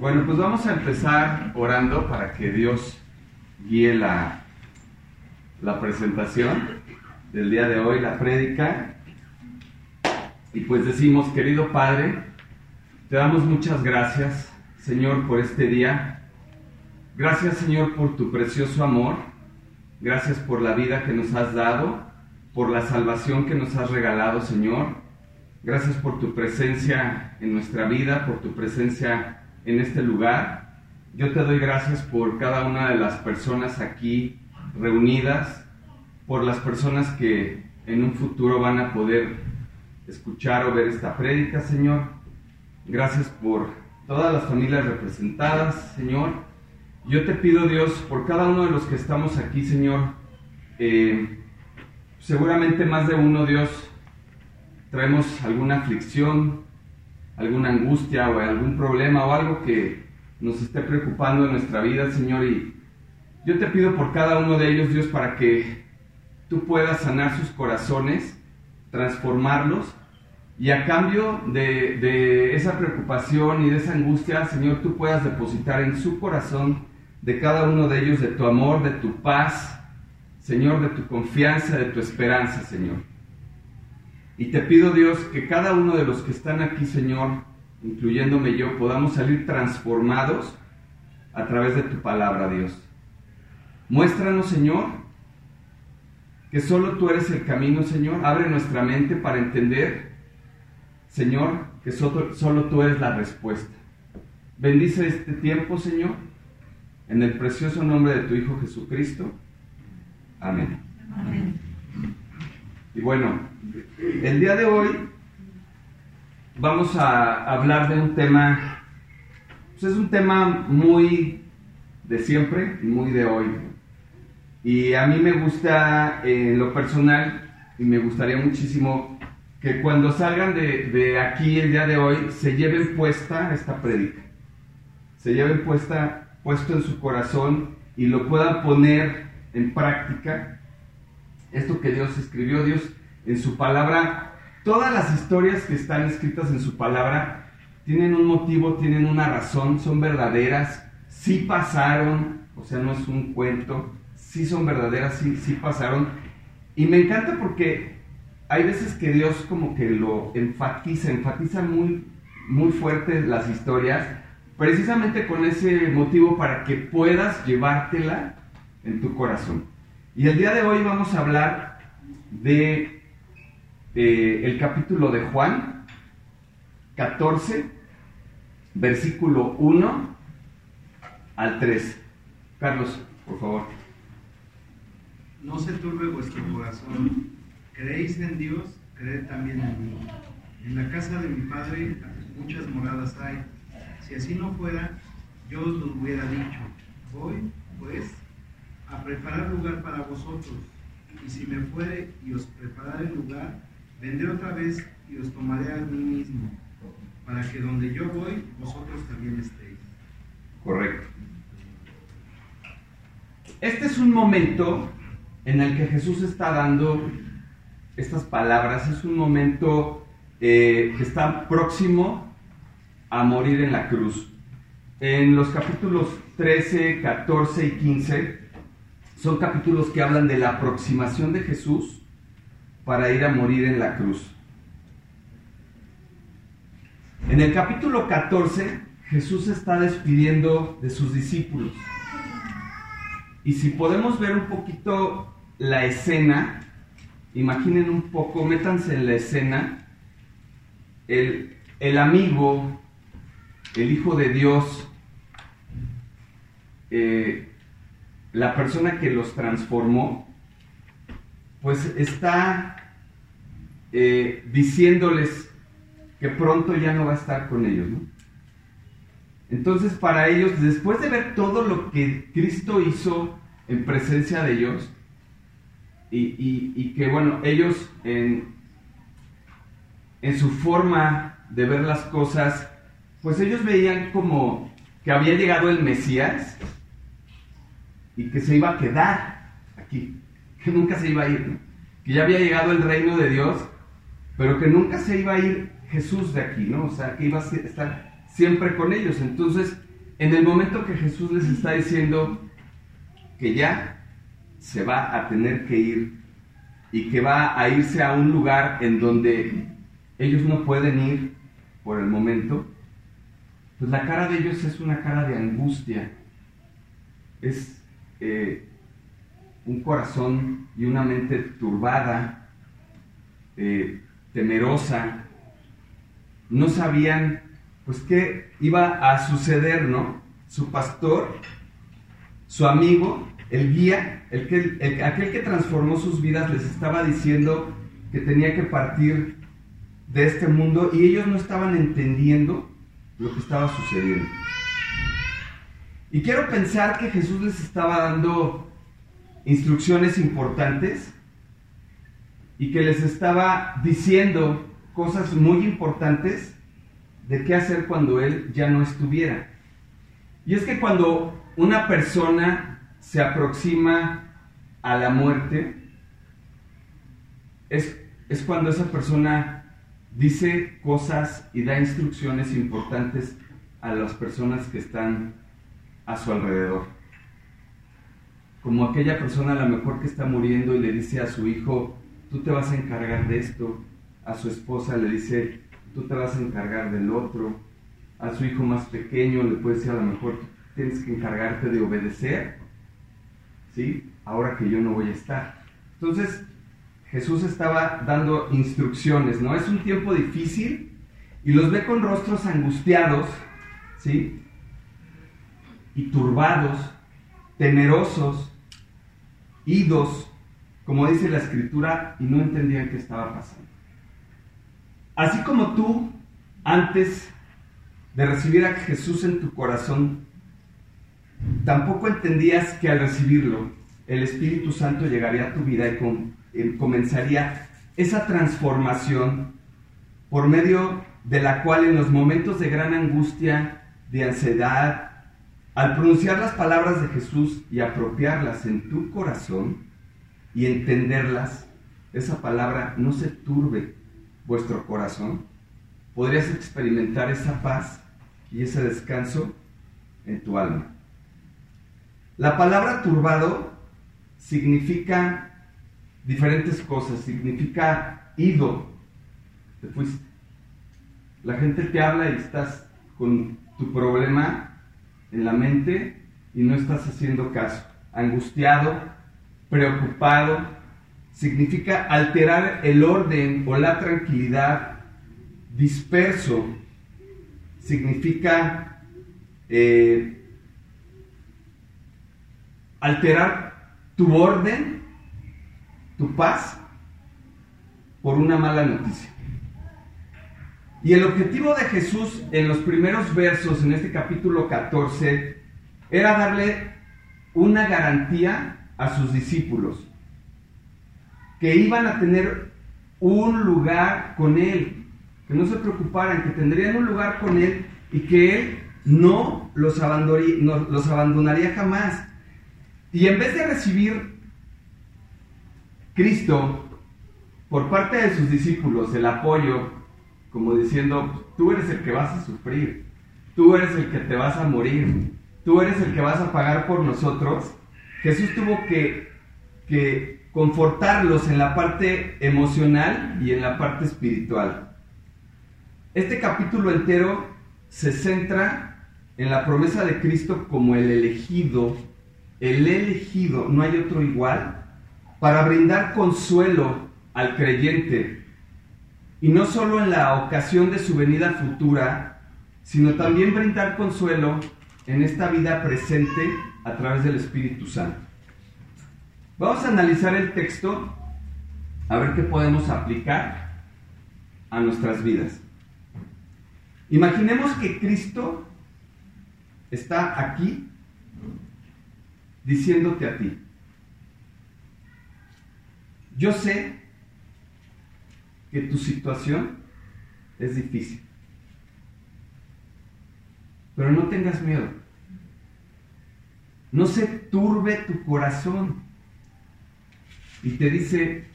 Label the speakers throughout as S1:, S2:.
S1: Bueno, pues vamos a empezar orando para que Dios guíe la, la presentación del día de hoy, la prédica. Y pues decimos, querido Padre, te damos muchas gracias, Señor, por este día. Gracias, Señor, por tu precioso amor. Gracias por la vida que nos has dado, por la salvación que nos has regalado, Señor. Gracias por tu presencia en nuestra vida, por tu presencia en este lugar. Yo te doy gracias por cada una de las personas aquí reunidas, por las personas que en un futuro van a poder escuchar o ver esta prédica, Señor. Gracias por todas las familias representadas, Señor. Yo te pido, Dios, por cada uno de los que estamos aquí, Señor. eh, seguramente más de uno, Dios, traemos alguna aflicción, alguna angustia o algún problema o algo que nos esté preocupando en nuestra vida, Señor. Y yo te pido por cada uno de ellos, Dios, para que tú puedas sanar sus corazones, transformarlos. Y a cambio de, de esa preocupación y de esa angustia, Señor, tú puedas depositar en su corazón de cada uno de ellos de tu amor, de tu paz, Señor, de tu confianza, de tu esperanza, Señor. Y te pido, Dios, que cada uno de los que están aquí, Señor, incluyéndome yo, podamos salir transformados a través de tu palabra, Dios. Muéstranos, Señor, que solo tú eres el camino, Señor. Abre nuestra mente para entender, Señor, que solo, tú eres la respuesta. Bendice este tiempo, Señor, en el precioso nombre de tu Hijo Jesucristo. Amén.
S2: Amén.
S1: Y bueno, el día de hoy vamos a hablar de un tema, pues es un tema muy de siempre y muy de hoy. Y a mí me gusta eh, en lo personal y me gustaría muchísimo que cuando salgan de, de aquí el día de hoy se lleven puesta esta prédica, se lleven puesta, puesto en su corazón y lo puedan poner en práctica. Esto que Dios escribió, Dios en su palabra, todas las historias que están escritas en su palabra tienen un motivo, tienen una razón, son verdaderas, sí pasaron, o sea, no es un cuento, sí son verdaderas, sí, sí pasaron. Y me encanta porque hay veces que Dios como que lo enfatiza, enfatiza muy, muy fuerte las historias, precisamente con ese motivo para que puedas llevártela en tu corazón. Y el día de hoy vamos a hablar de eh, el capítulo de Juan 14, versículo 1 al 3. Carlos, por favor.
S3: No se turbe vuestro corazón. Creéis en Dios, creed también en mí. En la casa de mi Padre muchas moradas hay. Si así no fuera, yo os lo hubiera dicho. Voy, pues, a preparar lugar para vosotros. Y si me fuere y os preparare lugar, vendré otra vez y os tomaré a mí mismo, para que donde yo voy, vosotros también estéis.
S1: Correcto. Este es un momento en el que Jesús está dando estas palabras. Es un momento eh, que está próximo a morir en la cruz. En los capítulos 13, 14 y 15 son capítulos que hablan de la aproximación de Jesús para ir a morir en la cruz. En el capítulo 14 Jesús está despidiendo de sus discípulos. Y si podemos ver un poquito la escena, imaginen un poco, métanse en la escena, el, el amigo, el Hijo de Dios, eh, la persona que los transformó, pues está eh, diciéndoles que pronto ya no va a estar con ellos. Entonces para ellos, después de ver todo lo que Cristo hizo en presencia de ellos, y, que bueno, ellos en su forma de ver las cosas, pues ellos veían como que había llegado el Mesías y que se iba a quedar aquí. que nunca se iba a ir, que ya había llegado el reino de Dios, pero que nunca se iba a ir Jesús de aquí, ¿no? O sea, que iba a estar siempre con ellos. Entonces, en el momento que Jesús les está diciendo que ya se va a tener que ir y que va a irse a un lugar en donde ellos no pueden ir por el momento, pues la cara de ellos es una cara de angustia, es eh, un corazón y una mente turbada, eh, temerosa, no sabían pues qué iba a suceder, ¿no? Su pastor, su amigo, el guía, el que, aquel que transformó sus vidas les estaba diciendo que tenía que partir de este mundo y ellos no estaban entendiendo lo que estaba sucediendo. Y quiero pensar que Jesús les estaba dando instrucciones importantes y que les estaba diciendo cosas muy importantes de qué hacer cuando Él ya no estuviera. Y es que cuando una persona se aproxima a la muerte, es, es cuando esa persona dice cosas y da instrucciones importantes a las personas que están a su alrededor. Como aquella persona a lo mejor que está muriendo y le dice a su hijo, tú te vas a encargar de esto. A su esposa le dice, tú te vas a encargar del otro. A su hijo más pequeño le puede decir a lo mejor, tienes que encargarte de obedecer, ¿sí? Ahora que yo no voy a estar. Entonces, Jesús estaba dando instrucciones, ¿no? Es un tiempo difícil y los ve con rostros angustiados, ¿sí? Y turbados, temerosos, idos, como dice la escritura, y no entendían qué estaba pasando. Así como tú, antes de recibir a Jesús en tu corazón, tampoco entendías que al recibirlo, el Espíritu Santo llegaría a tu vida y con eh, comenzaría esa transformación por medio de la cual en los momentos de gran angustia, de ansiedad, al pronunciar las palabras de Jesús y apropiarlas en tu corazón y entenderlas, esa palabra no se turbe vuestro corazón, podrías experimentar esa paz y ese descanso en tu alma. La palabra turbado significa diferentes cosas. Significa ido, te fuiste. La gente te habla y estás con tu problema en la mente y no estás haciendo caso. Angustiado, preocupado, significa alterar el orden o la tranquilidad. Disperso, significa eh, alterar tu orden tu paz por una mala noticia. Y el objetivo de Jesús en los primeros versos, en este capítulo 14, era darle una garantía a sus discípulos, que iban a tener un lugar con Él, que no se preocuparan, que tendrían un lugar con Él y que Él no los, abandonaría, no, los abandonaría jamás. Y en vez de recibir Cristo, por parte de sus discípulos, el apoyo, como diciendo, tú eres el que vas a sufrir, tú eres el que te vas a morir, tú eres el que vas a pagar por nosotros, Jesús tuvo que, que confortarlos en la parte emocional y en la parte espiritual. Este capítulo entero se centra en la promesa de Cristo como el elegido, el elegido, no hay otro igual, para brindar consuelo al creyente, y no solo en la ocasión de su venida futura, sino también brindar consuelo en esta vida presente a través del Espíritu Santo. Vamos a analizar el texto, a ver qué podemos aplicar a nuestras vidas. Imaginemos que Cristo está aquí diciéndote a ti, yo sé que tu situación es difícil, pero no tengas miedo. No se turbe tu corazón. y te dice,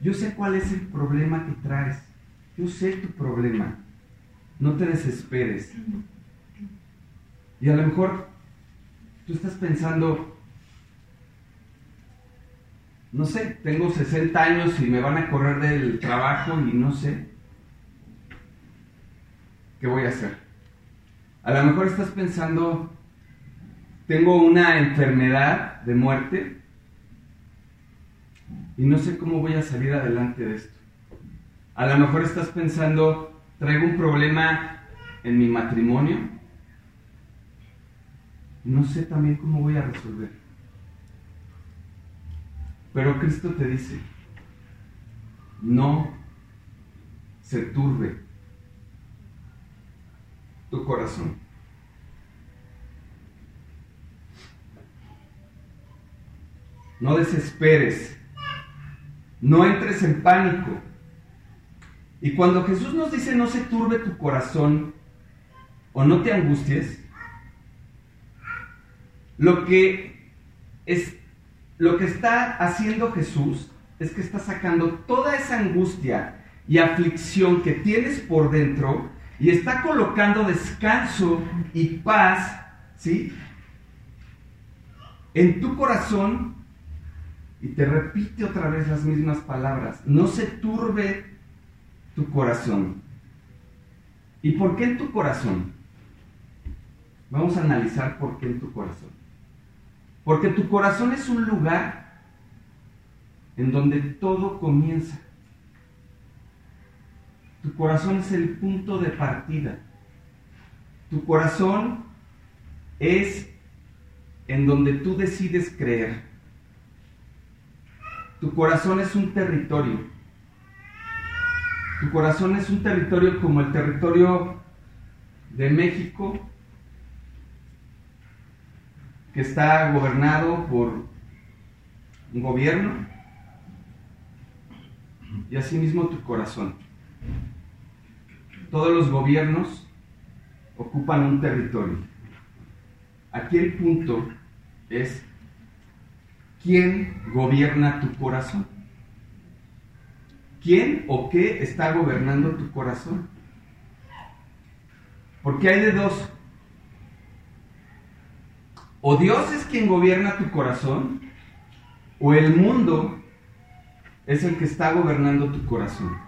S1: yo sé cuál es el problema que traes, yo sé tu problema, no te desesperes. Y a lo mejor tú estás pensando, no sé, tengo 60 años y me van a correr del trabajo y no sé qué voy a hacer. A lo mejor estás pensando, tengo una enfermedad de muerte y no sé cómo voy a salir adelante de esto. A lo mejor estás pensando, traigo un problema en mi matrimonio. No sé también cómo voy a resolver. Pero Cristo te dice, no se turbe tu corazón. No desesperes, no entres en pánico. Y cuando Jesús nos dice no se turbe tu corazón o no te angusties, lo que es lo que está haciendo Jesús es que está sacando toda esa angustia y aflicción que tienes por dentro y está colocando descanso y paz, ¿sí? En tu corazón y te repite otra vez las mismas palabras. No se turbe tu corazón. ¿Y por qué en tu corazón? Vamos a analizar por qué en tu corazón. Porque tu corazón es un lugar en donde todo comienza. Tu corazón es el punto de partida. Tu corazón es en donde tú decides creer. Tu corazón es un territorio. Tu corazón es un territorio como el territorio de México, que está gobernado por un gobierno, y asimismo tu corazón. Todos los gobiernos ocupan un territorio. Aquí el punto es quién gobierna tu corazón. ¿Quién o qué está gobernando tu corazón? Porque hay de dos. O Dios es quien gobierna tu corazón, o el mundo es el que está gobernando tu corazón.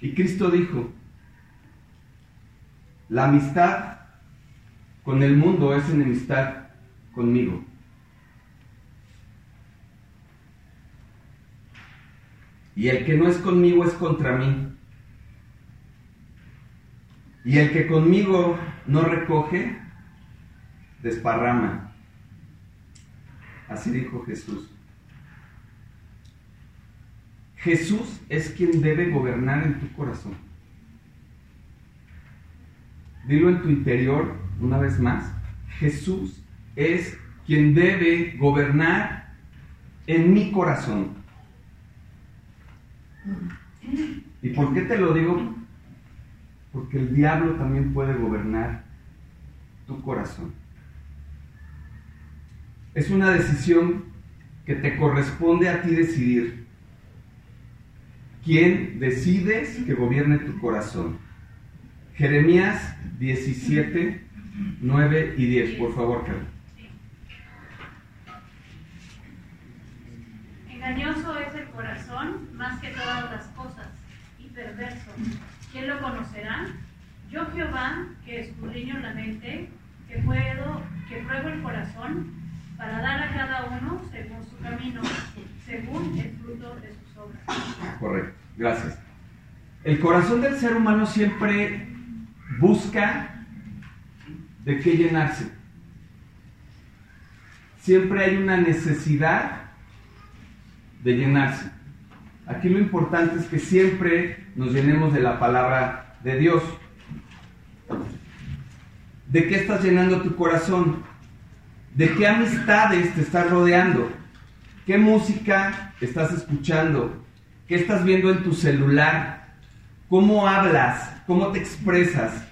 S1: Y Cristo dijo, la amistad con el mundo es enemistad conmigo. Y el que no es conmigo es contra mí. Y el que conmigo no recoge, desparrama. Así dijo Jesús. Jesús es quien debe gobernar en tu corazón. Dilo en tu interior una vez más. Jesús es quien debe gobernar en mi corazón. ¿Y por qué te lo digo? Porque el diablo también puede gobernar tu corazón. Es una decisión que te corresponde a ti decidir. ¿Quién decides que gobierne tu corazón? Jeremías 17, 9 y 10, por favor, Carlos.
S2: Engañoso es el corazón más que todas las cosas y perverso. ¿Quién lo conocerá? Yo Jehová, que escudriño la mente, que puedo, que pruebo el corazón, para dar a cada uno según su camino, según el fruto de sus obras.
S1: Correcto, gracias. El corazón del ser humano siempre busca de qué llenarse. Siempre hay una necesidad de llenarse. Aquí lo importante es que siempre nos llenemos de la palabra de Dios. ¿De qué estás llenando tu corazón? ¿De qué amistades te estás rodeando? ¿Qué música estás escuchando? ¿Qué estás viendo en tu celular? ¿Cómo hablas? ¿Cómo te expresas?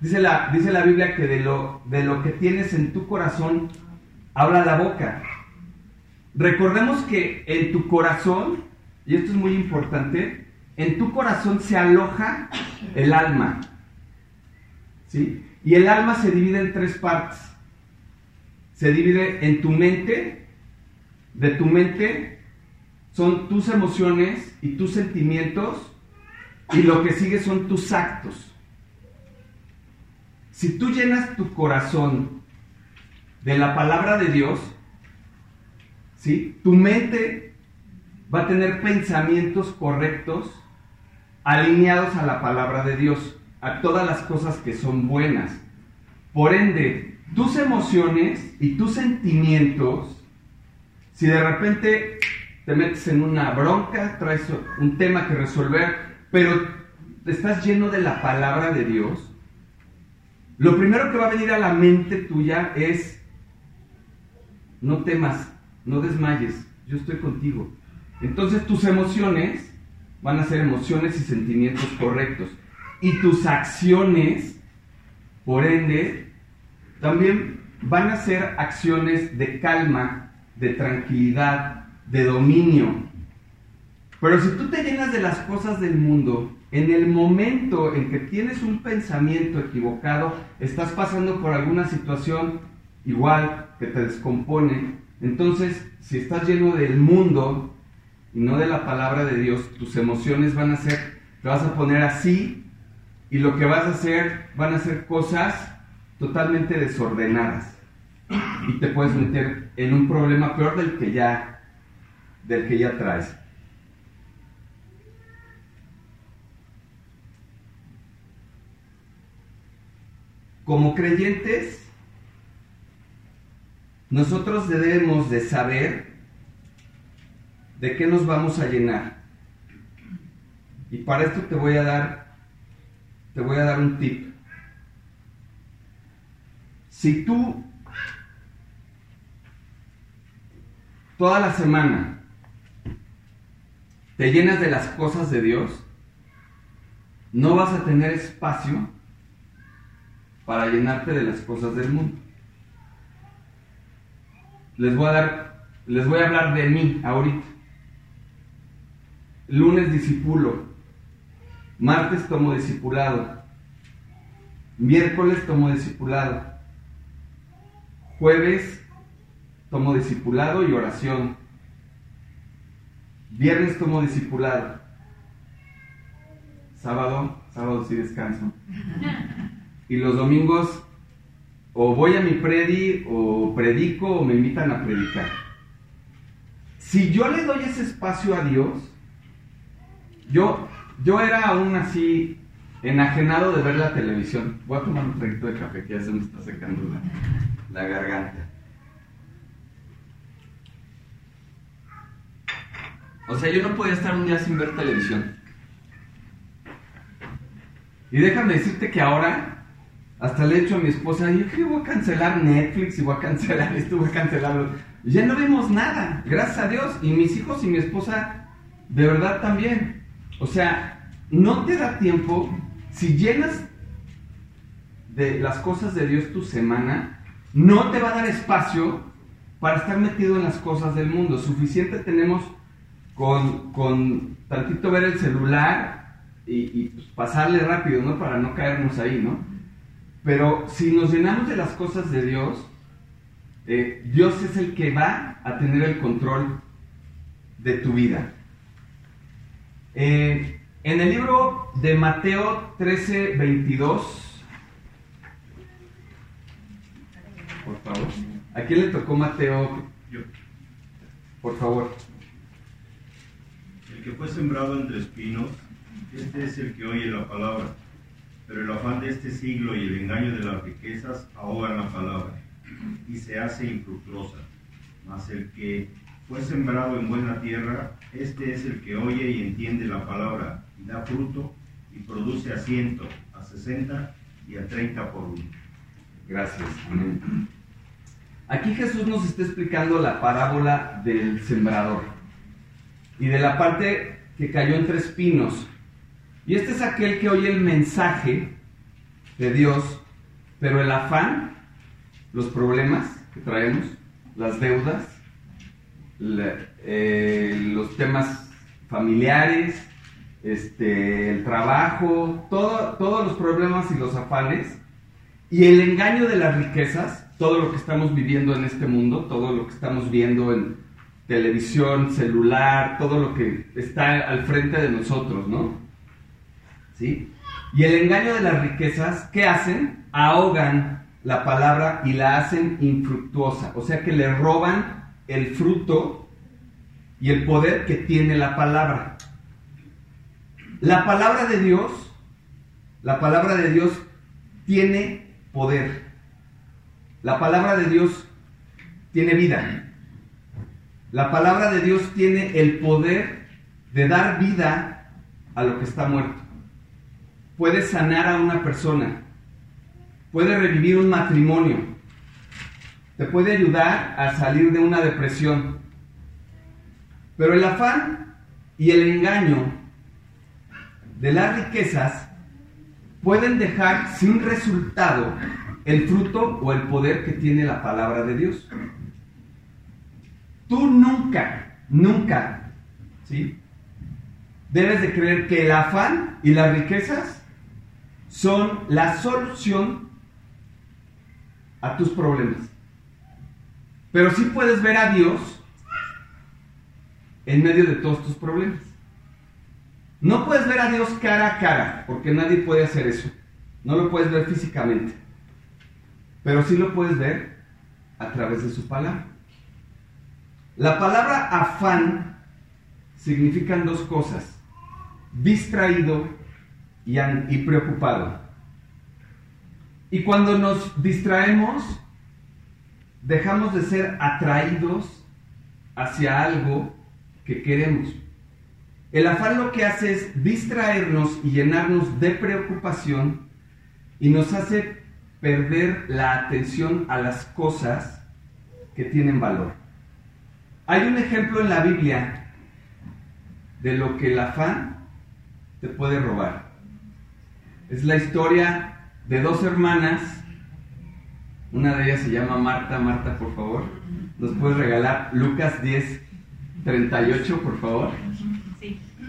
S1: Dice la, dice la Biblia que de lo, de lo que tienes en tu corazón habla la boca. recordemos que en tu corazón, y esto es muy importante, en tu corazón se aloja el alma. ¿Sí? Y el alma se divide en tres partes. Se divide en tu mente, de tu mente son tus emociones y tus sentimientos, y lo que sigue son tus actos. Si tú llenas tu corazón de la palabra de Dios, ¿sí? tu mente va a tener pensamientos correctos alineados a la palabra de Dios, a todas las cosas que son buenas. Por ende, tus emociones y tus sentimientos, si de repente te metes en una bronca, traes un tema que resolver, pero estás lleno de la palabra de Dios, lo primero que va a venir a la mente tuya es, no temas, no desmayes, yo estoy contigo. Entonces tus emociones van a ser emociones y sentimientos correctos. Y tus acciones, por ende, también van a ser acciones de calma, de tranquilidad, de dominio. Pero si tú te llenas de las cosas del mundo, en el momento en que tienes un pensamiento equivocado, estás pasando por alguna situación igual que te descompone, entonces si estás lleno del mundo, y no de la palabra de Dios, tus emociones van a ser, te vas a poner así y lo que vas a hacer van a ser cosas totalmente desordenadas y te puedes meter en un problema peor del que ya del que ya traes. Como creyentes, nosotros debemos de saber ¿De qué nos vamos a llenar? Y para esto te voy a dar te voy a dar un tip. Si tú toda la semana te llenas de las cosas de Dios, no vas a tener espacio para llenarte de las cosas del mundo. Les voy a hablar de mí ahorita. Lunes discipulo. Martes tomo discipulado. Miércoles tomo discipulado. Jueves tomo discipulado y oración. Viernes tomo discipulado. Sábado, sábado sí descanso. Y los domingos o voy a mi predi o predico o me invitan a predicar. Si yo le doy ese espacio a Dios, yo, yo era aún así enajenado de ver la televisión. Voy a tomar un traguito de café que ya se me está secando la, la garganta. O sea, yo no podía estar un día sin ver televisión. Y déjame decirte que ahora, hasta le he dicho a mi esposa, yo que voy a cancelar Netflix y voy a cancelar esto, voy a cancelarlo. Ya no vemos nada, gracias a Dios. Y mis hijos y mi esposa, de verdad también. O sea, no te da tiempo, si llenas de las cosas de Dios tu semana, no te va a dar espacio para estar metido en las cosas del mundo. Suficiente tenemos con, con tantito ver el celular y, pues, pasarle rápido, ¿no? Para no caernos ahí, ¿no? Pero si nos llenamos de las cosas de Dios, eh, Dios es el que va a tener el control de tu vida. Eh, en el libro de Mateo 13, 22, por favor. ¿A quién le tocó Mateo?
S4: Yo.
S1: Por favor.
S4: El que fue sembrado entre espinos, este es el que oye la palabra, pero el afán de este siglo y el engaño de las riquezas ahogan la palabra y se hace infructuosa. Mas el que fue sembrado en buena tierra, este es el que oye y entiende la palabra, y da fruto, y produce a ciento, a sesenta y a treinta por uno.
S1: Gracias. Amén. Aquí Jesús nos está explicando la parábola del sembrador y de la parte que cayó entre espinos. Y este es aquel que oye el mensaje de Dios, pero el afán, los problemas que traemos, las deudas, eh, los temas familiares, este, el trabajo, todo, todos los problemas y los afanes, y el engaño de las riquezas, todo lo que estamos viviendo en este mundo, todo lo que estamos viendo en televisión, celular, todo lo que está al frente de nosotros, ¿no? ¿Sí? Y el engaño de las riquezas, ¿qué hacen? Ahogan la palabra y la hacen infructuosa, o sea que le roban el fruto y el poder que tiene la palabra. La palabra de Dios, la palabra de Dios tiene poder. La palabra de Dios tiene vida. La palabra de Dios tiene el poder de dar vida a lo que está muerto. Puede sanar a una persona. Puede revivir un matrimonio. Te puede ayudar a salir de una depresión. Pero el afán y el engaño de las riquezas pueden dejar sin resultado el fruto o el poder que tiene la palabra de Dios. Tú nunca, nunca, ¿sí? Debes de creer que el afán y las riquezas son la solución a tus problemas. Pero sí puedes ver a Dios en medio de todos tus problemas. No puedes ver a Dios cara a cara, porque nadie puede hacer eso. No lo puedes ver físicamente. Pero sí lo puedes ver a través de su palabra. La palabra afán significan dos cosas. Distraído y, y preocupado. Y cuando nos distraemos, dejamos de ser atraídos hacia algo que queremos. El afán lo que hace es distraernos y llenarnos de preocupación y nos hace perder la atención a las cosas que tienen valor. Hay un ejemplo en la Biblia de lo que el afán te puede robar. Es la historia de dos hermanas. Una de ellas se llama Marta. Marta, por favor, ¿nos puedes regalar Lucas 10, 38, por favor?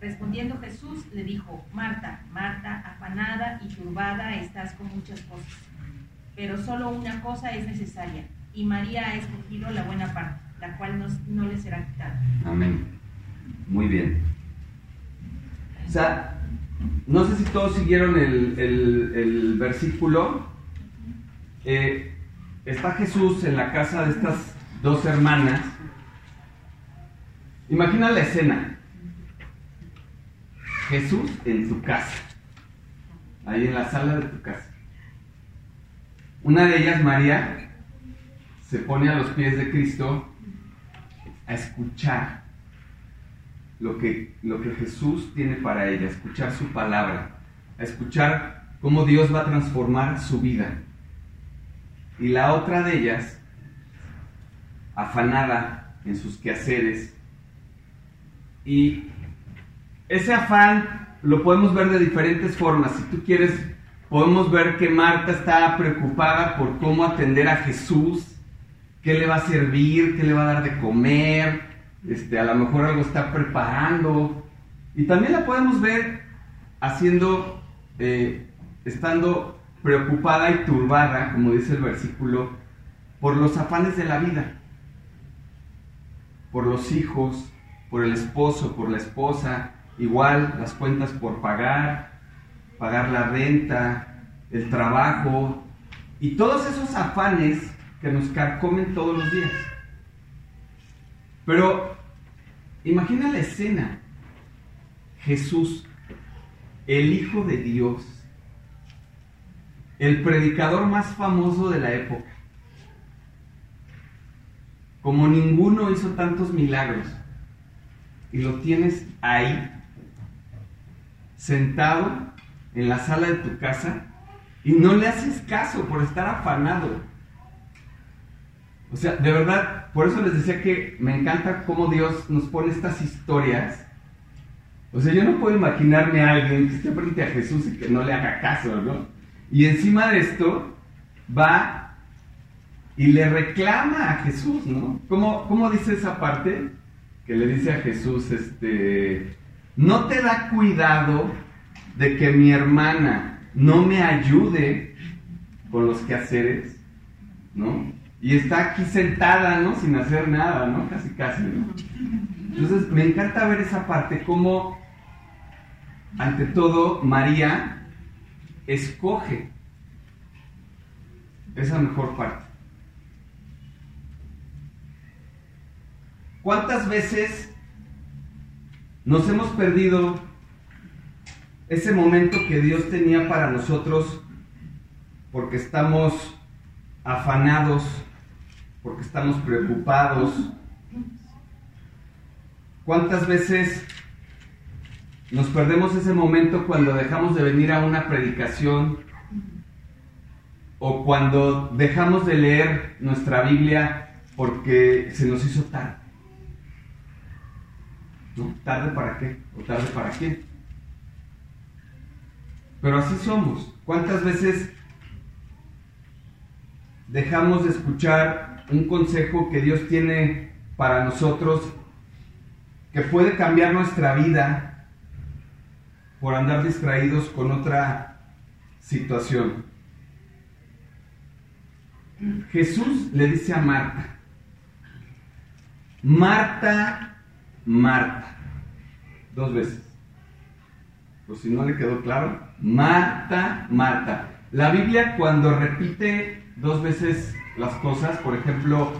S5: Respondiendo Jesús le dijo, Marta, Marta, afanada y turbada estás con muchas cosas, pero solo una cosa es necesaria, y María ha escogido la buena parte, la cual no, le será quitada.
S1: Amén. Muy bien. O sea, no sé si todos siguieron el, versículo. Eh, está Jesús en la casa de estas dos hermanas. Imagina la escena. Jesús en su casa, ahí en la sala de tu casa. Una de ellas, María, se pone a los pies de Cristo a escuchar lo que, lo que Jesús tiene para ella, a escuchar su palabra, a escuchar cómo Dios va a transformar su vida. Y la otra de ellas, afanada en sus quehaceres, y ese afán lo podemos ver de diferentes formas. Si tú quieres, podemos ver que Marta está preocupada por cómo atender a Jesús, qué le va a servir, qué le va a dar de comer, este, a lo mejor algo está preparando. Y también la podemos ver haciendo, eh, estando preocupada y turbada, como dice el versículo, por los afanes de la vida, por los hijos, por el esposo, por la esposa, Igual las cuentas por pagar, pagar la renta, el trabajo y todos esos afanes que nos carcomen todos los días. Pero imagina la escena. Jesús, el Hijo de Dios, el predicador más famoso de la época. Como ninguno hizo tantos milagros y lo tienes ahí, sentado en la sala de tu casa, y no le haces caso por estar afanado. O sea, de verdad, por eso les decía que me encanta cómo Dios nos pone estas historias. O sea, yo no puedo imaginarme a alguien que esté frente a Jesús y que no le haga caso, ¿no? Y encima de esto, va y le reclama a Jesús, ¿no? ¿Cómo, cómo dice esa parte? Que le dice a Jesús, este, no te da cuidado de que mi hermana no me ayude con los quehaceres, ¿no? Y está aquí sentada, ¿no? Sin hacer nada, ¿no? Casi, casi, ¿no? Entonces, me encanta ver esa parte, como, ante todo, María escoge esa mejor parte. ¿Cuántas veces nos hemos perdido ese momento que Dios tenía para nosotros porque estamos afanados, porque estamos preocupados? ¿Cuántas veces nos perdemos ese momento cuando dejamos de venir a una predicación o cuando dejamos de leer nuestra Biblia porque se nos hizo tarde? ¿No? ¿Tarde para qué? ¿O tarde para quién? Pero así somos. ¿Cuántas veces dejamos de escuchar un consejo que Dios tiene para nosotros que puede cambiar nuestra vida por andar distraídos con otra situación? Jesús le dice a Marta, Marta, Marta. Dos veces. Por si no le quedó claro. Marta, Marta. La Biblia cuando repite dos veces las cosas, por ejemplo,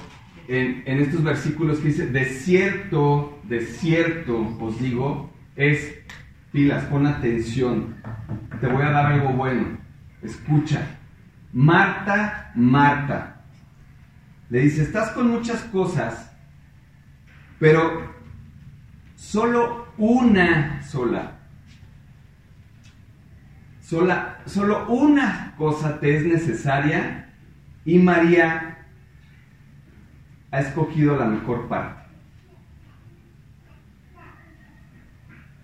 S1: en, en estos versículos que dice, de cierto, de cierto os digo, es pilas, pon atención. Te voy a dar algo bueno. Escucha. Marta, Marta. Le dice, estás con muchas cosas, pero solo una sola. Sola, solo una cosa te es necesaria y María ha escogido la mejor parte.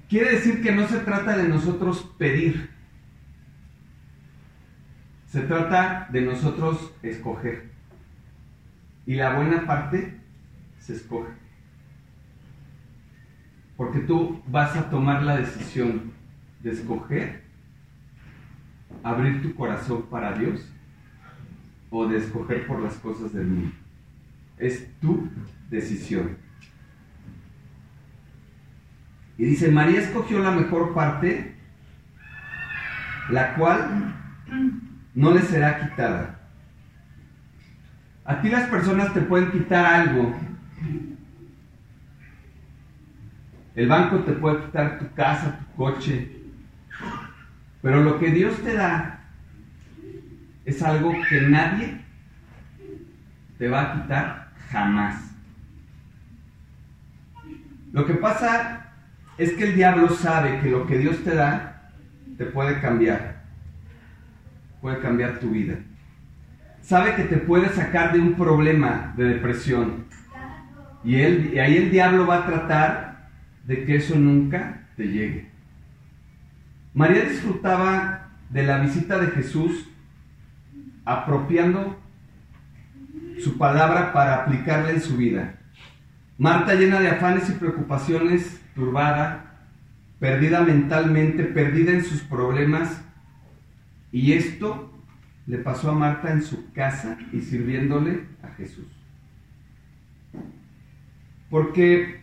S1: Quiere decir que no se trata de nosotros pedir, se trata de nosotros escoger. Y la buena parte se escoge. Porque tú vas a tomar la decisión de escoger abrir tu corazón para Dios o de escoger por las cosas del mundo. Es tu decisión. Y dice, María escogió la mejor parte, la cual no le será quitada. A ti las personas te pueden quitar algo. El banco te puede quitar tu casa, tu coche. Pero lo que Dios te da es algo que nadie te va a quitar jamás. Lo que pasa es que el diablo sabe que lo que Dios te da te puede cambiar. Puede cambiar tu vida. Sabe que te puede sacar de un problema de depresión. Y, él, ahí el diablo va a tratar de que eso nunca te llegue. María disfrutaba de la visita de Jesús apropiando su palabra para aplicarla en su vida. Marta llena de afanes y preocupaciones, turbada, perdida mentalmente, perdida en sus problemas, y esto le pasó a Marta en su casa y sirviéndole a Jesús. Porque,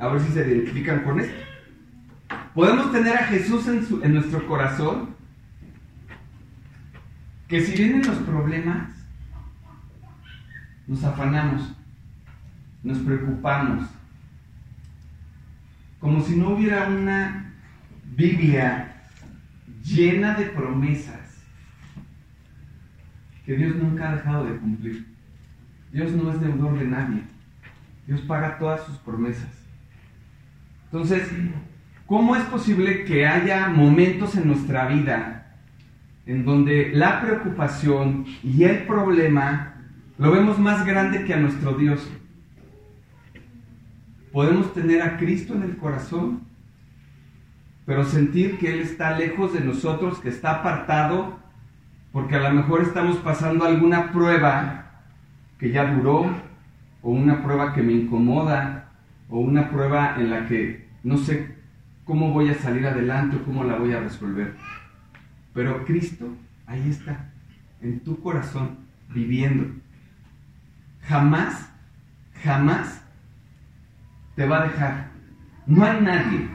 S1: a ver si se identifican con esto. Podemos tener a Jesús en, nuestro corazón, que si vienen los problemas, nos afanamos, nos preocupamos, como si no hubiera una Biblia llena de promesas que Dios nunca ha dejado de cumplir. Dios no es deudor de nadie. Dios paga todas sus promesas. Entonces, ¿cómo es posible que haya momentos en nuestra vida en donde la preocupación y el problema lo vemos más grande que a nuestro Dios? Podemos tener a Cristo en el corazón, pero sentir que Él está lejos de nosotros, que está apartado, porque a lo mejor estamos pasando alguna prueba que ya duró, o una prueba que me incomoda, o una prueba en la que no sé cómo voy a salir adelante o cómo la voy a resolver. Pero Cristo ahí está, en tu corazón, viviendo. Jamás, jamás te va a dejar. No hay nadie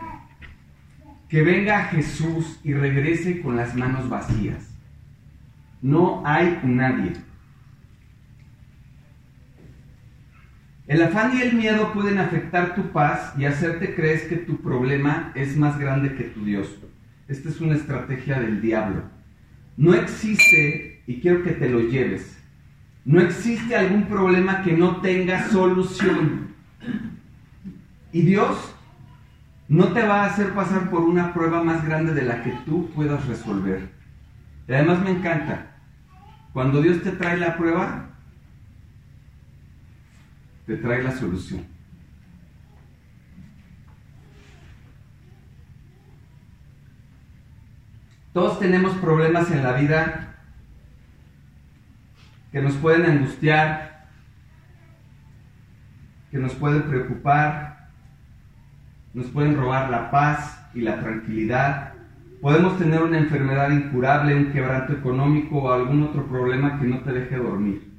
S1: que venga a Jesús y regrese con las manos vacías. No hay nadie. El afán y el miedo pueden afectar tu paz y hacerte creer que tu problema es más grande que tu Dios. Esta es una estrategia del diablo. No existe, y quiero que te lo lleves, no existe algún problema que no tenga solución. Y Dios no te va a hacer pasar por una prueba más grande de la que tú puedas resolver. Y además me encanta, cuando Dios te trae la prueba, te trae la solución. Todos tenemos problemas en la vida que nos pueden angustiar, que nos pueden preocupar, nos pueden robar la paz y la tranquilidad. Podemos tener una enfermedad incurable, un quebranto económico o algún otro problema que no te deje dormir.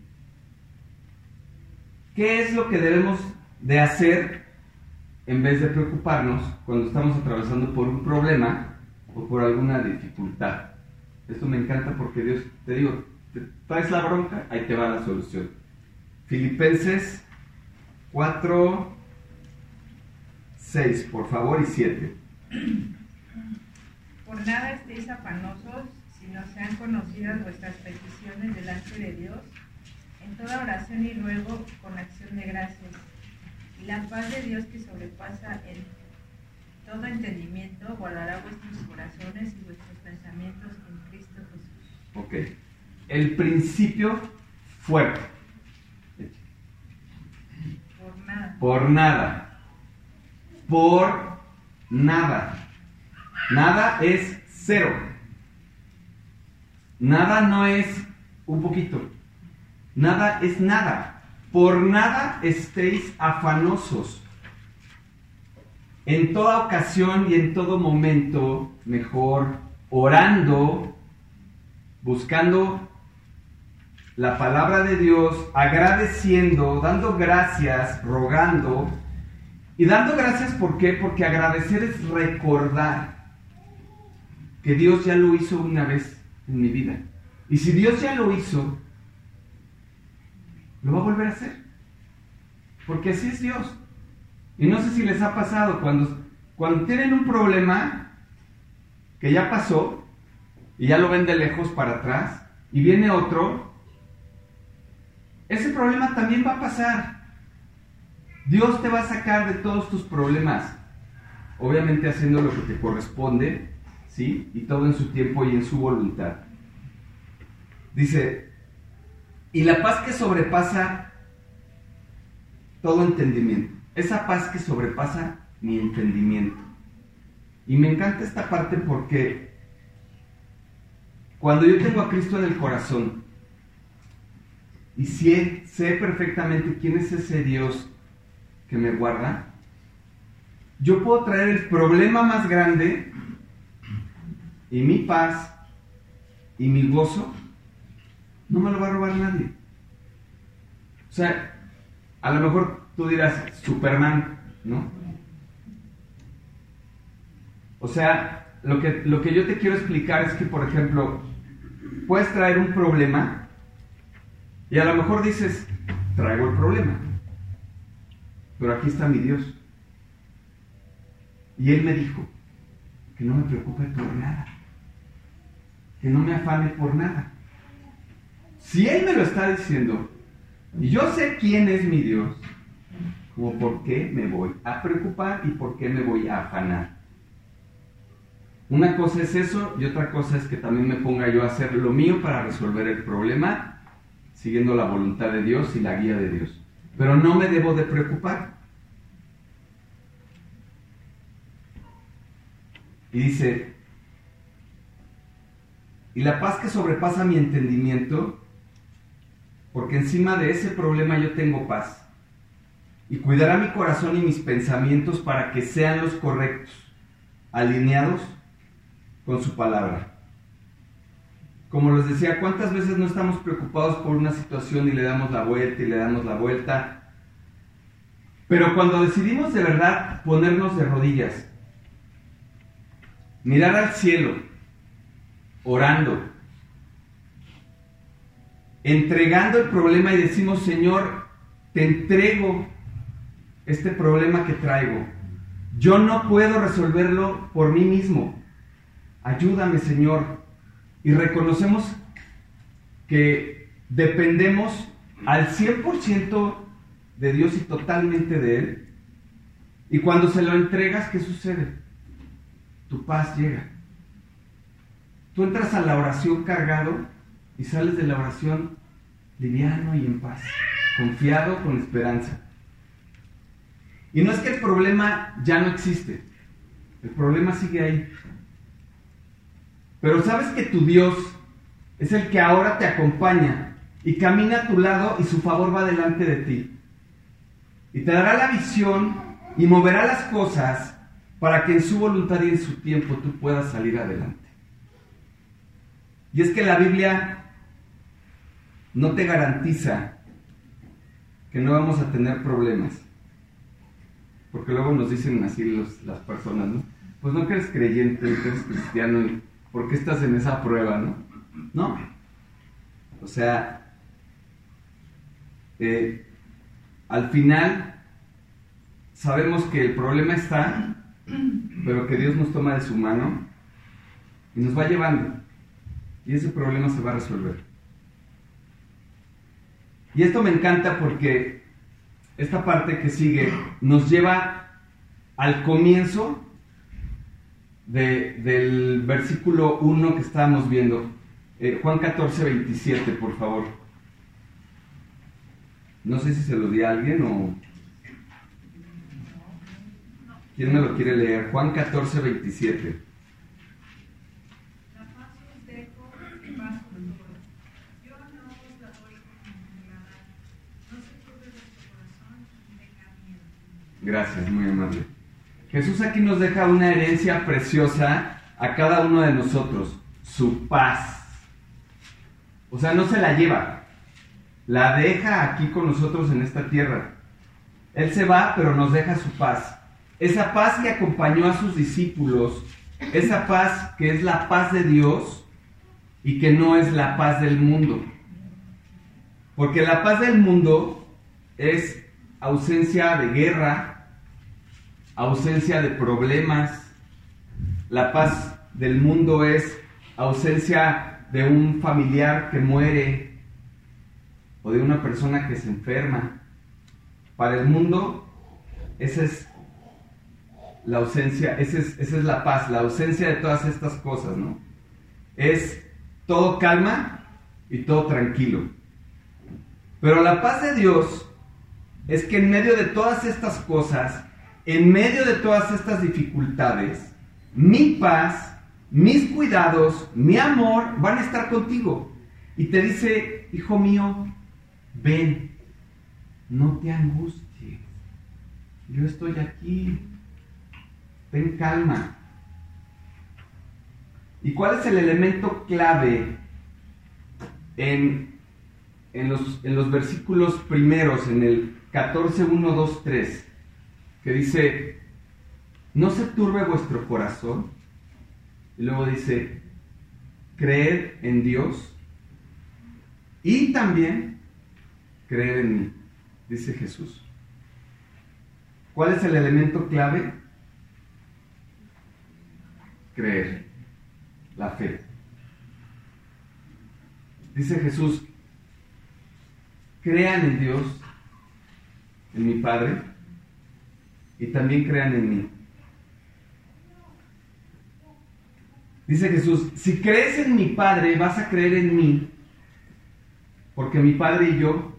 S1: ¿Qué es lo que debemos de hacer en vez de preocuparnos cuando estamos atravesando por un problema o por alguna dificultad? Esto me encanta porque Dios, te digo, te traes la bronca, ahí te va la solución. Filipenses 4, 6, por favor, y 7.
S6: Por nada estéis afanosos, sino sean conocidas vuestras peticiones delante de Dios en toda oración y ruego con acción de gracias. Y la paz de Dios que sobrepasa en todo entendimiento guardará vuestros corazones y vuestros pensamientos en Cristo Jesús.
S1: Ok. El principio fuerte.
S6: Por nada.
S1: Por nada. Por nada. Nada es cero. Nada no es un poquito. Nada es nada. Por nada estéis afanosos. En toda ocasión y en todo momento, mejor orando, buscando la palabra de Dios, agradeciendo, dando gracias, rogando. Y dando gracias, ¿por qué? Porque agradecer es recordar que Dios ya lo hizo una vez en mi vida. Y si Dios ya lo hizo, lo va a volver a hacer. Porque así es Dios. Y no sé si les ha pasado cuando, cuando tienen un problema que ya pasó y ya lo ven de lejos para atrás y viene otro, ese problema también va a pasar. Dios te va a sacar de todos tus problemas, obviamente haciendo lo que te corresponde, ¿sí? Y todo en su tiempo y en su voluntad. Dice, y la paz que sobrepasa todo entendimiento. Esa paz que sobrepasa mi entendimiento. Y me encanta esta parte porque cuando yo tengo a Cristo en el corazón y sé, sé perfectamente quién es ese Dios que me guarda, yo puedo traer el problema más grande y mi paz y mi gozo no me lo va a robar nadie. O sea, a lo mejor tú dirás, Superman, ¿no? O sea, lo que, lo que yo te quiero explicar es que, por ejemplo, puedes traer un problema y a lo mejor dices, traigo el problema, pero aquí está mi Dios. Y Él me dijo que no me preocupe por nada, que no me afane por nada. Si Él me lo está diciendo, y yo sé quién es mi Dios, Como por qué me voy a preocupar y por qué me voy a afanar. Una cosa es eso y otra cosa es que también me ponga yo a hacer lo mío para resolver el problema, siguiendo la voluntad de Dios y la guía de Dios. Pero no me debo de preocupar. Y dice, y la paz que sobrepasa mi entendimiento, porque encima de ese problema yo tengo paz, y cuidará mi corazón y mis pensamientos para que sean los correctos, alineados con su palabra. Como les decía, ¿cuántas veces no estamos preocupados por una situación y le damos la vuelta y le damos la vuelta? Pero cuando decidimos de verdad ponernos de rodillas, mirar al cielo, orando, entregando el problema y decimos, Señor, te entrego este problema que traigo. Yo no puedo resolverlo por mí mismo. Ayúdame, Señor. Y reconocemos que dependemos al 100% de Dios y totalmente de Él. Y cuando se lo entregas, ¿qué sucede? Tu paz llega. Tú entras a la oración cargado y sales de la oración liviano y en paz, confiado con esperanza. Y no es que el problema ya no existe, el problema sigue ahí. Pero sabes que tu Dios es el que ahora te acompaña y camina a tu lado y su favor va delante de ti. Y te dará la visión y moverá las cosas para que en su voluntad y en su tiempo tú puedas salir adelante. Y es que la Biblia no te garantiza que no vamos a tener problemas. Porque luego nos dicen así las personas, ¿no? Pues no que eres creyente, que eres cristiano, ¿por qué estás en esa prueba, no? No. O sea, eh, al final sabemos que el problema está, pero que Dios nos toma de su mano y nos va llevando. Y ese problema se va a resolver. Y esto me encanta porque esta parte que sigue nos lleva al comienzo del versículo 1 que estábamos viendo. Eh, Juan 14, 27, por favor. No sé si se lo di a alguien o... ¿Quién me lo quiere leer? Juan 14, 27. Gracias, muy amable. Jesús aquí nos deja una herencia preciosa a cada uno de nosotros, su paz. O sea, no se la lleva, la deja aquí con nosotros en esta tierra. Él se va, pero nos deja su paz. Esa paz que acompañó a sus discípulos, esa paz que es la paz de Dios y que no es la paz del mundo. Porque la paz del mundo es ausencia de guerra, ausencia de problemas. La paz del mundo es ausencia de un familiar que muere o de una persona que se enferma. Para el mundo, esa es la ausencia, esa es, esa es la paz, la ausencia de todas estas cosas, ¿no? Es todo calma y todo tranquilo. Pero la paz de Dios es que en medio de todas estas cosas, en medio de todas estas dificultades, mi paz, mis cuidados, mi amor van a estar contigo. Y te dice, hijo mío, ven, no te angusties, yo estoy aquí, ten calma. ¿Y cuál es el elemento clave en, en, los, en los versículos primeros, en el 14, 1, 2, 3, que dice, no se turbe vuestro corazón. Y luego dice, creed en Dios y también creed en mí, dice Jesús. ¿Cuál es el elemento clave? Creer, la fe. Dice Jesús, crean en Dios en mi Padre, y también crean en mí. Dice Jesús, si crees en mi Padre, vas a creer en mí, porque mi Padre y yo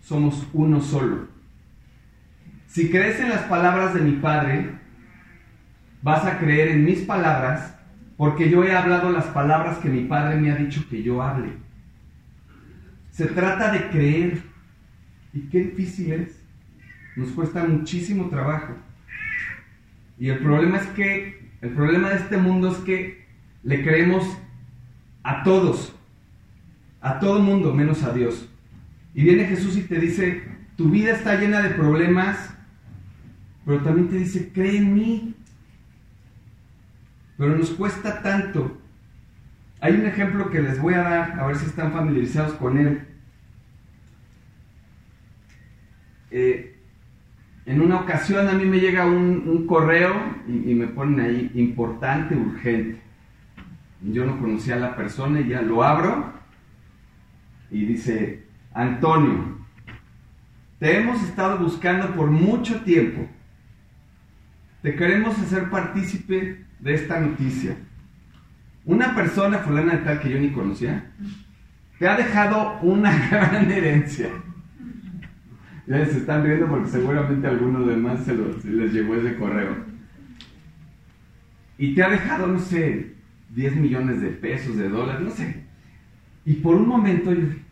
S1: somos uno solo. Si crees en las palabras de mi Padre, vas a creer en mis palabras, porque yo he hablado las palabras que mi Padre me ha dicho que yo hable. Se trata de creer. ¿Y qué difícil es? Nos cuesta muchísimo trabajo. Y el problema es que, el problema de este mundo es que le creemos a todos, a todo mundo menos a Dios. Y viene Jesús y te dice, tu vida está llena de problemas, pero también te dice, cree en mí. Pero nos cuesta tanto. Hay un ejemplo que les voy a dar, a ver si están familiarizados con él. Eh, en una ocasión a mí me llega un, correo y, y, me ponen ahí importante, urgente. Yo no conocía a la persona y ya lo abro y dice, Antonio, te hemos estado buscando por mucho tiempo. Te queremos hacer partícipe de esta noticia. Una persona fulana de tal que yo ni conocía, te ha dejado una gran herencia. Ya se están riendo porque seguramente a algunos demás se, les llegó ese correo. Y te ha dejado, no sé, 10 millones de pesos, de dólares, no sé. Y por un momento yo dije,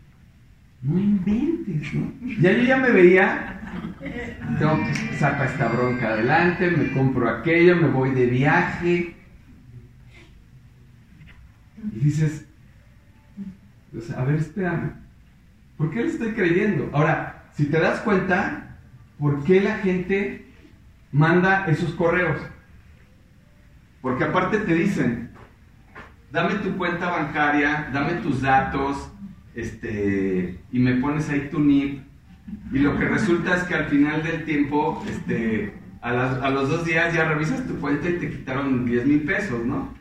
S1: no inventes, ¿no? Ya yo ya me veía, tengo que esta bronca adelante, me compro aquello, me voy de viaje. Y dices, a ver, espérame, ¿por qué le estoy creyendo? Ahora, si te das cuenta, ¿por qué la gente manda esos correos? Porque aparte te dicen, dame tu cuenta bancaria, dame tus datos, este, y me pones ahí tu NIP, y lo que resulta es que al final del tiempo, este, a, a los dos días ya revisas tu cuenta y te quitaron 10 mil pesos, ¿no?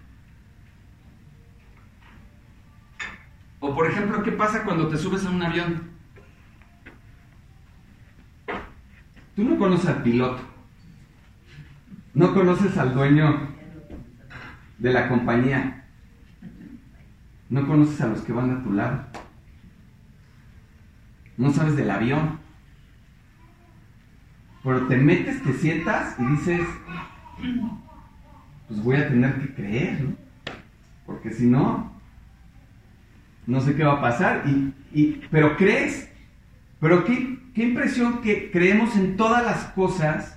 S1: O por ejemplo, ¿qué pasa cuando te subes a un avión? Tú no conoces al piloto, no conoces al dueño de la compañía, no conoces a los que van a tu lado, no sabes del avión, pero te metes, te sientas y dices, pues voy a tener que creer, ¿no? Porque si no, no sé qué va a pasar. Y, y, pero crees, pero qué, qué impresión que creemos en todas las cosas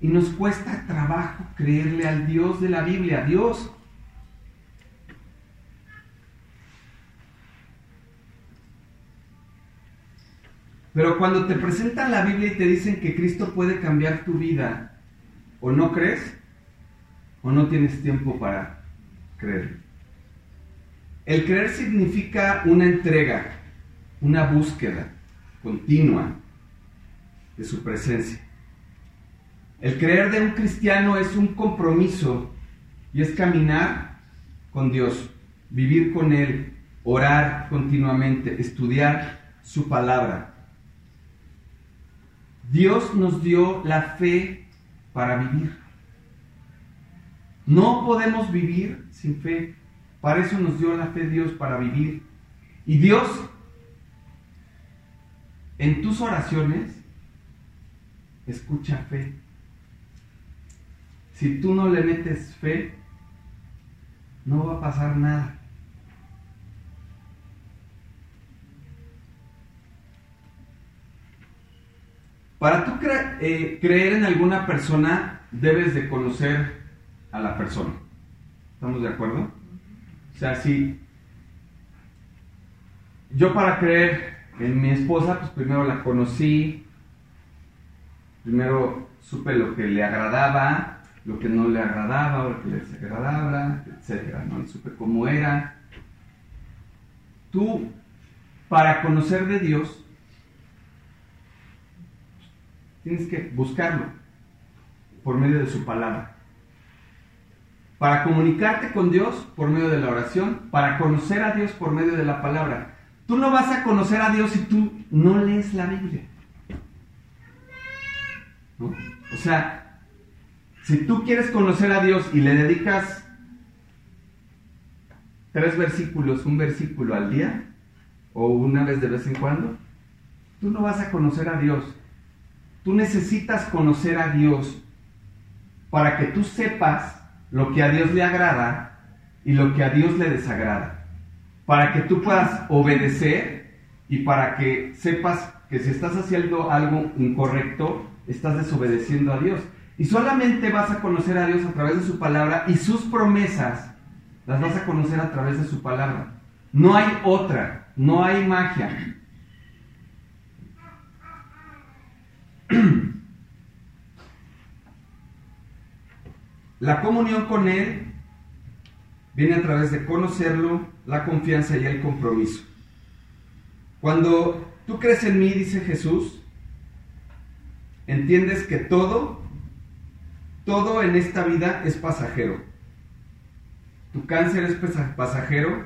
S1: y nos cuesta trabajo creerle al Dios de la Biblia, Dios. Pero cuando te presentan la Biblia y te dicen que Cristo puede cambiar tu vida, o no crees, o no tienes tiempo para creer. El creer significa una entrega, una búsqueda continua de su presencia. El creer de un cristiano es un compromiso y es caminar con Dios, vivir con Él, orar continuamente, estudiar su palabra. Dios nos dio la fe para vivir. No podemos vivir sin fe. Para eso nos dio la fe Dios, para vivir. Y Dios, en tus oraciones, escucha fe. Si tú no le metes fe, no va a pasar nada. Para tú eh, creer en alguna persona, debes de conocer a la persona. ¿Estamos de acuerdo? O sea, si yo para creer en mi esposa, pues primero la conocí, primero supe lo que le agradaba, lo que no le agradaba, lo que le desagradaba, etcétera, ¿no? Supe cómo era. Tú, para conocer de Dios, tienes que buscarlo por medio de su palabra. Para comunicarte con Dios por medio de la oración, para conocer a Dios por medio de la palabra. Tú no vas a conocer a Dios si tú no lees la Biblia. O sea, Si tú quieres conocer a Dios y le dedicas tres versículos, un versículo al día, o una vez de vez en cuando, tú no vas a conocer a Dios. Tú necesitas conocer a Dios para que tú sepas lo que a Dios le agrada y lo que a Dios le desagrada. Para que tú puedas obedecer y para que sepas que si estás haciendo algo incorrecto, estás desobedeciendo a Dios. Y solamente vas a conocer a Dios a través de su palabra y sus promesas las vas a conocer a través de su palabra. No hay otra, no hay magia. La comunión con Él viene a través de conocerlo, la confianza y el compromiso. Cuando tú crees en mí, dice Jesús, entiendes que todo, todo en esta vida es pasajero. Tu cáncer es pasajero,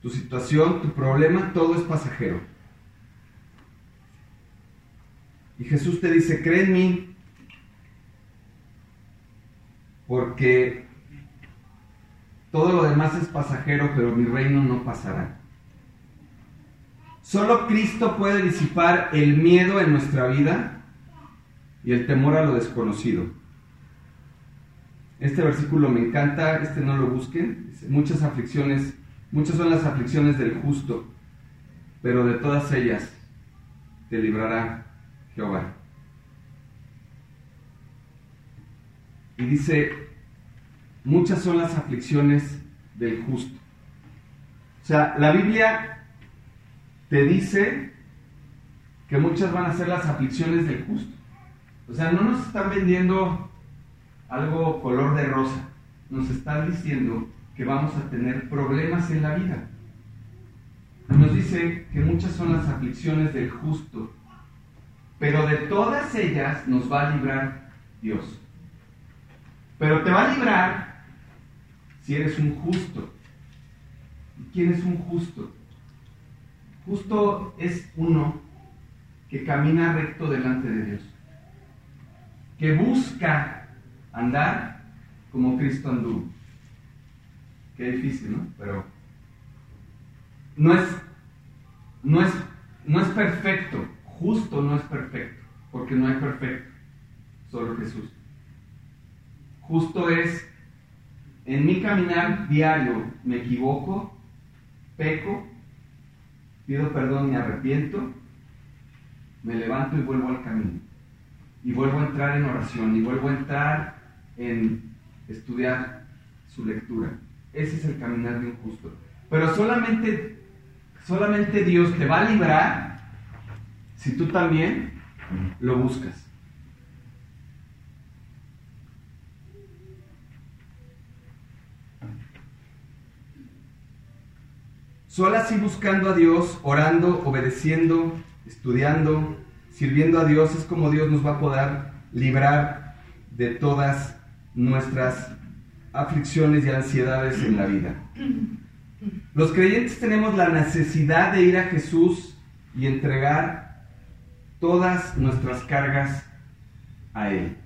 S1: tu situación, tu problema, todo es pasajero. Y Jesús te dice, cree en mí, porque todo lo demás es pasajero, pero mi reino no pasará. Solo Cristo puede disipar el miedo en nuestra vida y el temor a lo desconocido. Este versículo me encanta, este no lo busquen. Muchas aflicciones, muchas son las aflicciones del justo, pero de todas ellas te librará Jehová. Y dice, muchas son las aflicciones del justo. O sea, la Biblia te dice que muchas van a ser las aflicciones del justo. O sea, no nos están vendiendo algo color de rosa. Nos están diciendo que vamos a tener problemas en la vida. Nos dice que muchas son las aflicciones del justo, pero de todas ellas nos va a librar Dios. Pero te va a librar si eres un justo. ¿Quién es un justo? Justo es uno que camina recto delante de Dios, que busca andar como Cristo anduvo. Qué difícil, ¿no? Pero no es, no es, no es perfecto, justo no es perfecto, porque no hay perfecto, solo Jesús. Justo es, en mi caminar diario me equivoco, peco, pido perdón y arrepiento, me levanto y vuelvo al camino. Y vuelvo a entrar en oración, y vuelvo a entrar en estudiar su lectura. Ese es el caminar de un justo. Pero solamente, solamente Dios te va a librar si tú también lo buscas. Solo así buscando a Dios, orando, obedeciendo, estudiando, sirviendo a Dios, es como Dios nos va a poder librar de todas nuestras aflicciones y ansiedades en la vida. Los creyentes tenemos la necesidad de ir a Jesús y entregar todas nuestras cargas a Él.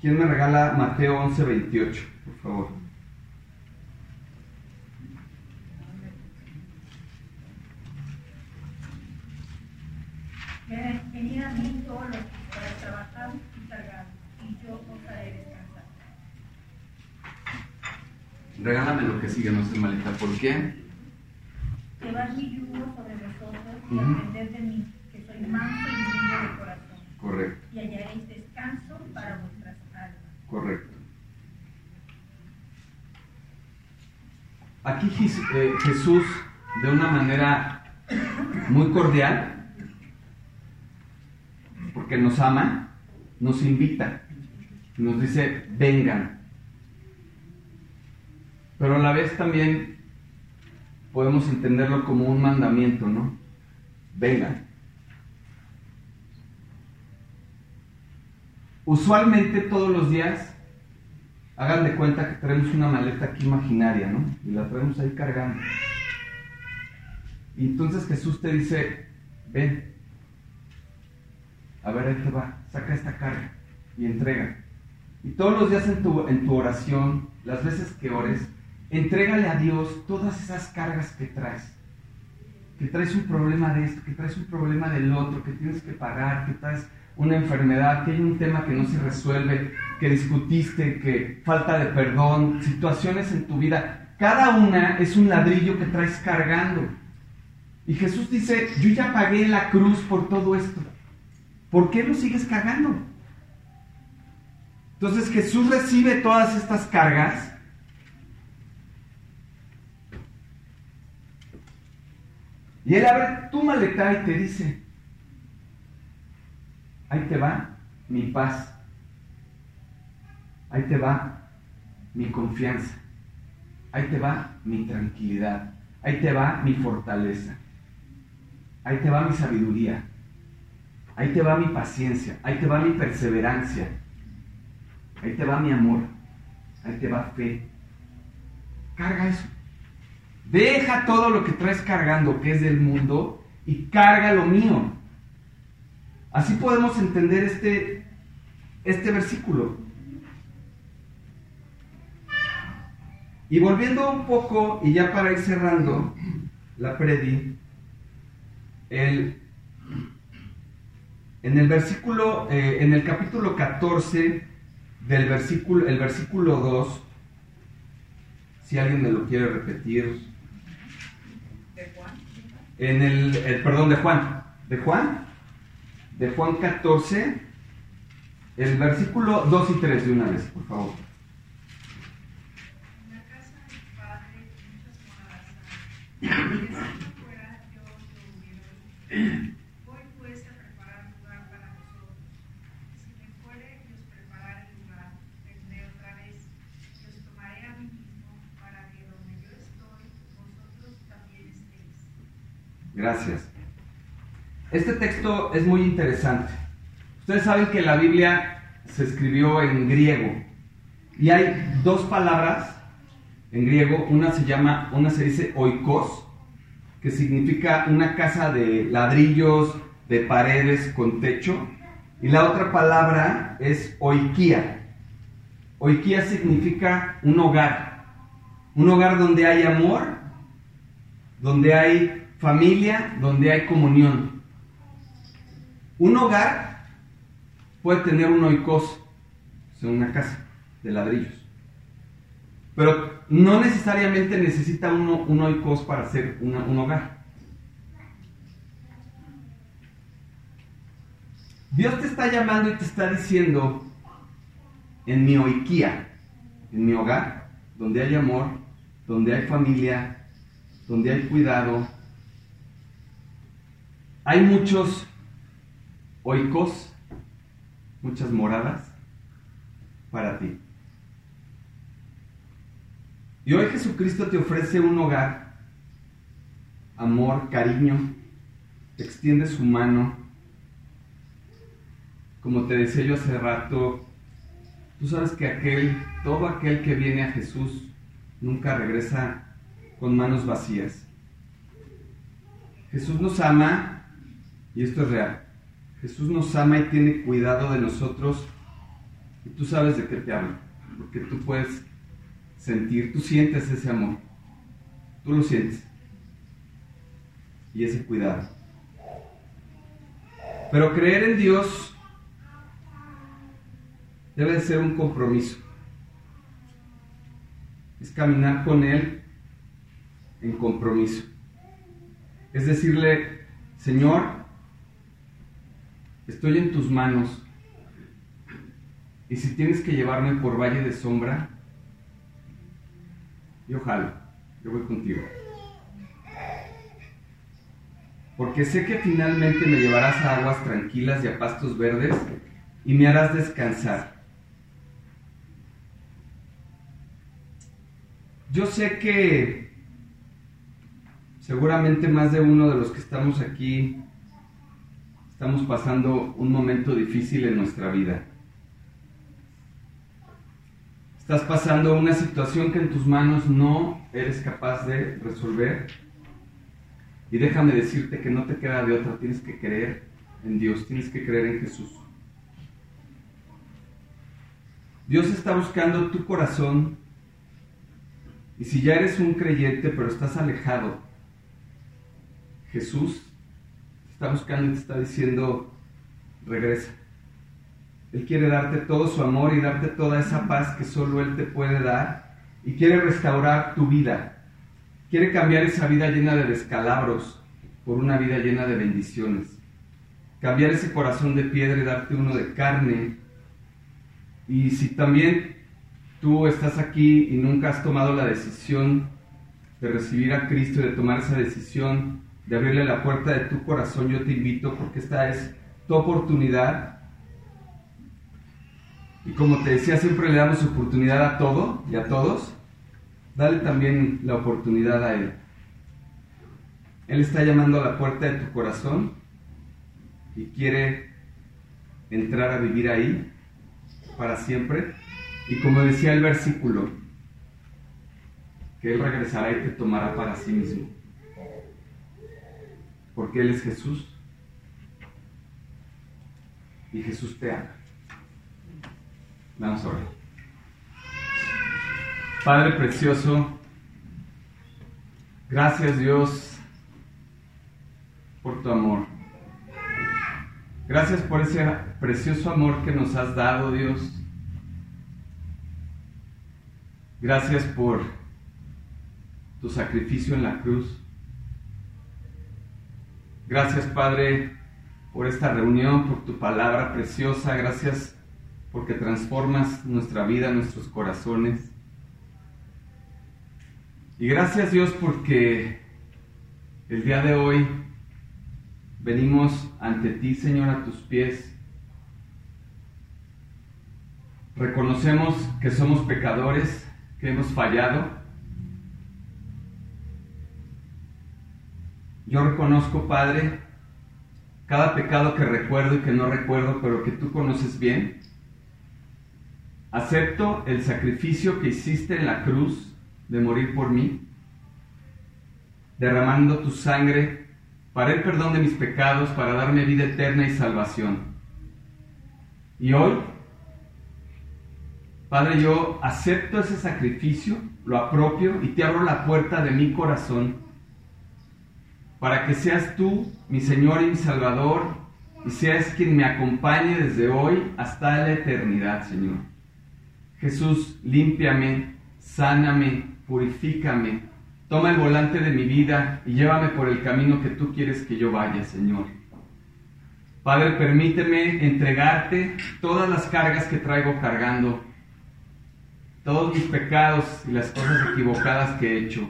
S1: ¿Quién me regala Mateo 11, 28, por favor?
S2: Venid a mí todos los que estáis trabajados y cargados, y yo os haré descansar.
S1: Regálame lo que sigue, no sé malita. ¿Por qué?
S2: Llevad mi yugo sobre vosotros y
S1: Ujú.
S2: aprended de mí, que soy manso y humilde de corazón,
S1: Correcto,
S2: y hallaréis descanso para vuestras almas.
S1: correcto. Aquí eh, Jesús, de una manera muy cordial, porque nos ama, nos invita, nos dice, vengan. Pero a la vez también podemos entenderlo como un mandamiento, ¿no? Vengan. Usualmente todos los días, hagan de cuenta que traemos una maleta aquí imaginaria, ¿no? Y la traemos ahí cargando. Y entonces Jesús te dice, ven, a ver, ahí te va, saca esta carga. y entrega. Y todos los días en tu, en tu oración, las veces que ores, entrégale a Dios todas esas cargas que traes. Que traes un problema de esto, que traes un problema del otro, que tienes que pagar, que traes una enfermedad, que hay un tema que no se resuelve, que discutiste, que falta de perdón, situaciones en tu vida. Cada una es un ladrillo que traes cargando. Y Jesús dice, yo ya pagué la cruz por todo esto. ¿Por qué lo sigues cargando? Entonces Jesús recibe todas estas cargas. Y él abre tu maleta y te dice, ahí te va mi paz, ahí te va mi confianza, ahí te va mi tranquilidad, ahí te va mi fortaleza, ahí te va mi sabiduría, ahí te va mi paciencia, ahí te va mi perseverancia, ahí te va mi amor, ahí te va fe. Carga eso. Deja todo lo que traes cargando, que es del mundo, y carga lo mío. Así podemos entender este, este versículo. Y volviendo un poco, y ya para ir cerrando la predi, el, en el versículo, eh, en el capítulo 14 del versículo, el versículo 2, si alguien me lo quiere repetir, en el, el, perdón, de Juan, de Juan, de Juan 14, el versículo 2 y 3 de una vez, por favor.
S6: En la casa de mi padre muchas moradas si no fuera, yo lo hubiera dicho. Voy pues a preparar lugar para vosotros. Y si me fuere y os preparare lugar, vendré otra vez y os tomaré a mí mismo para que donde yo estoy, vosotros también estéis.
S1: Gracias. Este texto es muy interesante. Ustedes saben que la Biblia se escribió en griego y hay dos palabras en griego. Una se llama, una se dice oikos, que significa una casa de ladrillos, de paredes con techo, y la otra palabra es oikia. Oikia significa un hogar, un hogar donde hay amor, donde hay familia, donde hay comunión. Un hogar puede tener un oikos, o sea, una casa de ladrillos. Pero no necesariamente necesita uno, un oikos para ser una- un hogar. Dios te está llamando y te está diciendo, en mi oikia, en mi hogar, donde hay amor, donde hay familia, donde hay cuidado, hay muchos oikos, muchas moradas para ti. Y hoy Jesucristo te ofrece un hogar, amor, cariño, te extiende su mano. Como te decía yo hace rato, tú sabes que aquel, todo aquel que viene a Jesús nunca regresa con manos vacías. Jesús nos ama y esto es real. Jesús nos ama y tiene cuidado de nosotros y tú sabes de qué te hablo, porque tú puedes sentir, tú sientes ese amor, tú lo sientes y ese cuidado. Pero creer en Dios debe de ser un compromiso. Es caminar con Él en compromiso. Es decirle, Señor, estoy en tus manos. Y si tienes que llevarme por valle de sombra, yo jalo, yo voy contigo. Porque sé que finalmente me llevarás a aguas tranquilas y a pastos verdes y me harás descansar. Yo sé que seguramente más de uno de los que estamos aquí estamos pasando un momento difícil en nuestra vida. Estás pasando una situación que en tus manos no eres capaz de resolver. Y déjame decirte que no te queda de otra, tienes que creer en Dios, tienes que creer en Jesús. Dios está buscando tu corazón y si ya eres un creyente pero estás alejado, Jesús está buscando y te está diciendo, regresa. Él quiere darte todo su amor y darte toda esa paz que solo Él te puede dar y quiere restaurar tu vida. Quiere cambiar esa vida llena de descalabros por una vida llena de bendiciones. Cambiar ese corazón de piedra y darte uno de carne. Y si también tú estás aquí y nunca has tomado la decisión de recibir a Cristo y de tomar esa decisión de abrirle la puerta de tu corazón, yo te invito porque esta es tu oportunidad. Y como te decía, siempre le damos oportunidad a todo y a todos. Dale también la oportunidad a Él. Él está llamando a la puerta de tu corazón y quiere entrar a vivir ahí para siempre. Y como decía el versículo, que Él regresará y te tomará para sí mismo porque Él es Jesús y Jesús te ama. Vamos a orar. Padre precioso, gracias Dios por tu amor. Gracias por ese precioso amor que nos has dado, Dios. Gracias por tu sacrificio en la cruz. Gracias, Padre, por esta reunión, por tu palabra preciosa. Gracias porque transformas nuestra vida, nuestros corazones. Y gracias, Dios, porque el día de hoy venimos ante ti, Señor, a tus pies. Reconocemos que somos pecadores, que hemos fallado Yo reconozco, Padre, cada pecado que recuerdo y que no recuerdo, pero que tú conoces bien. Acepto el sacrificio que hiciste en la cruz de morir por mí, derramando tu sangre para el perdón de mis pecados, para darme vida eterna y salvación. Y hoy, Padre, yo acepto ese sacrificio, lo apropio y te abro la puerta de mi corazón para que seas tú mi Señor y mi Salvador y seas quien me acompañe desde hoy hasta la eternidad, Señor. Jesús, límpiame, sáname, purifícame, toma el volante de mi vida y llévame por el camino que tú quieres que yo vaya, Señor. Padre, permíteme entregarte todas las cargas que traigo cargando, todos mis pecados y las cosas equivocadas que he hecho.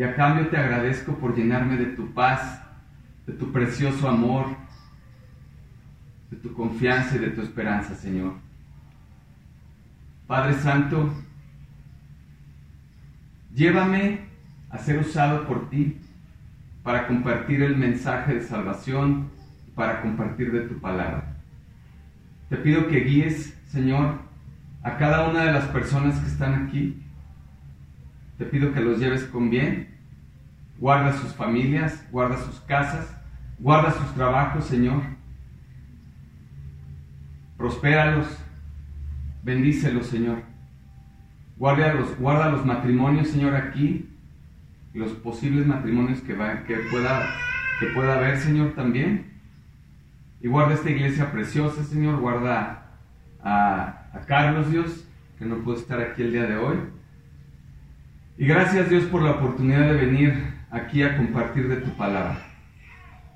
S1: Y a cambio te agradezco por llenarme de tu paz, de tu precioso amor, de tu confianza y de tu esperanza, Señor. Padre Santo, llévame a ser usado por ti para compartir el mensaje de salvación, para compartir de tu palabra. Te pido que guíes, Señor, a cada una de las personas que están aquí te pido que los lleves con bien. Guarda sus familias, guarda sus casas, guarda sus trabajos, Señor. Prospéralos, bendícelos, Señor. Guarda los, guarda los matrimonios, Señor, aquí, los posibles matrimonios que, va, que, pueda, que pueda haber, Señor, también. Y guarda esta iglesia preciosa, Señor. Guarda a, a Carlos, Dios, que no puede estar aquí el día de hoy. Y gracias Dios por la oportunidad de venir aquí a compartir de tu palabra.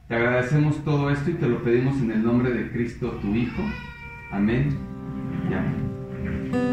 S1: Te agradecemos todo esto y te lo pedimos en el nombre de Cristo, tu Hijo. Amén y amén.